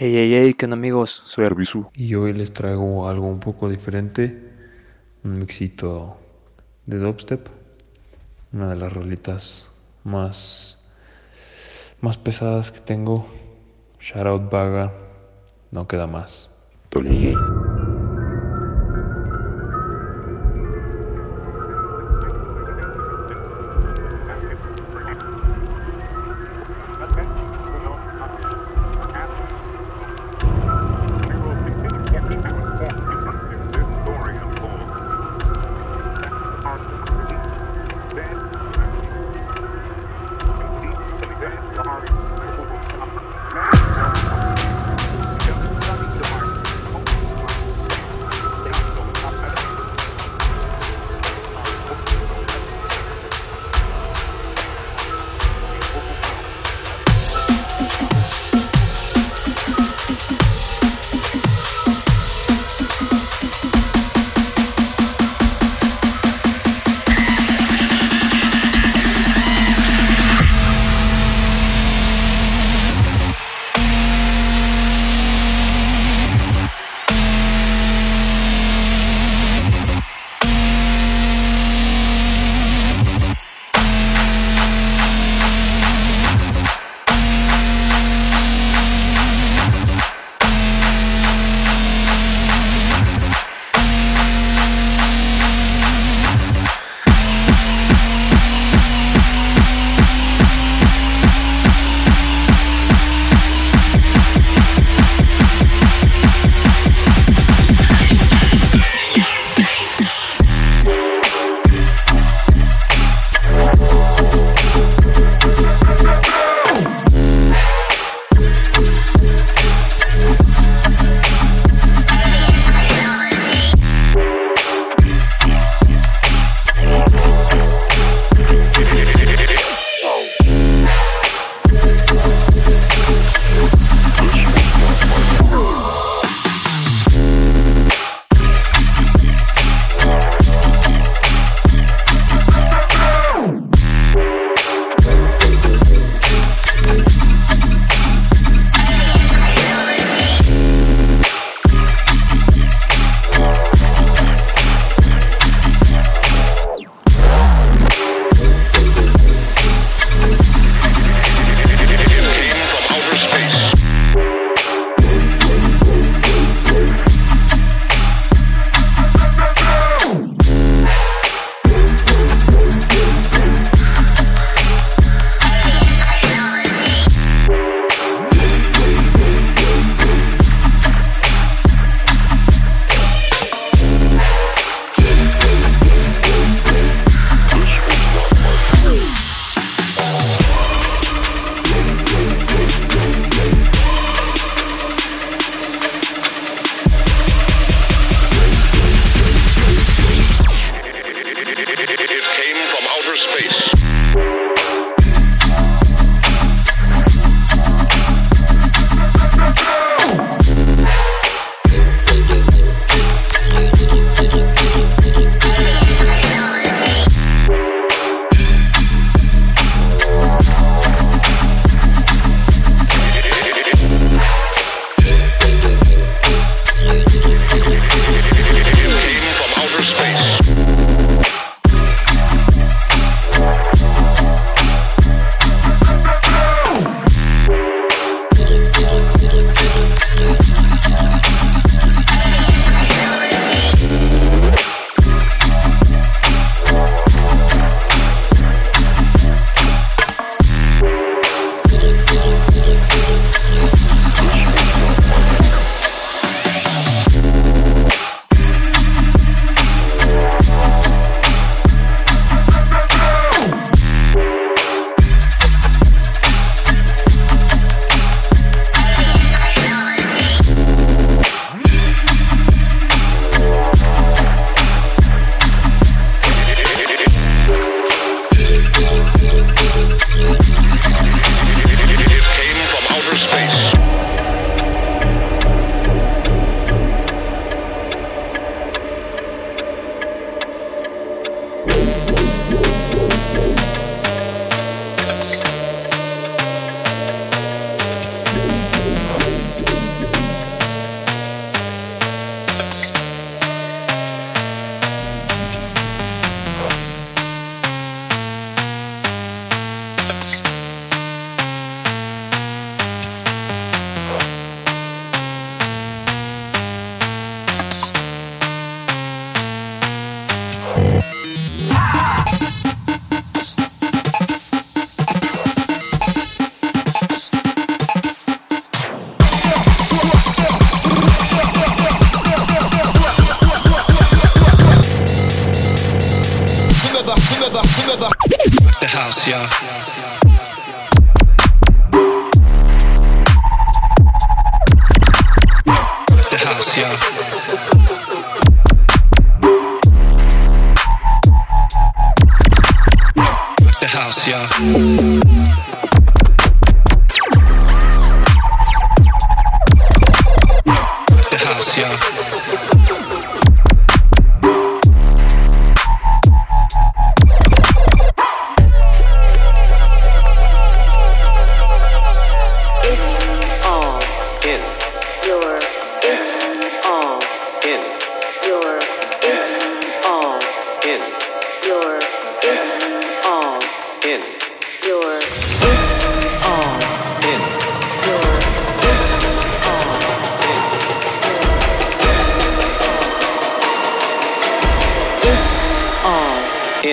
Hey, hey, hey, ¿qué onda amigos? Soy Arbizu. Y hoy les traigo algo un poco diferente, un mixito de dubstep, una de las rolitas más, más pesadas que tengo. Shoutout Vaga, no queda más.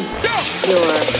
in. You're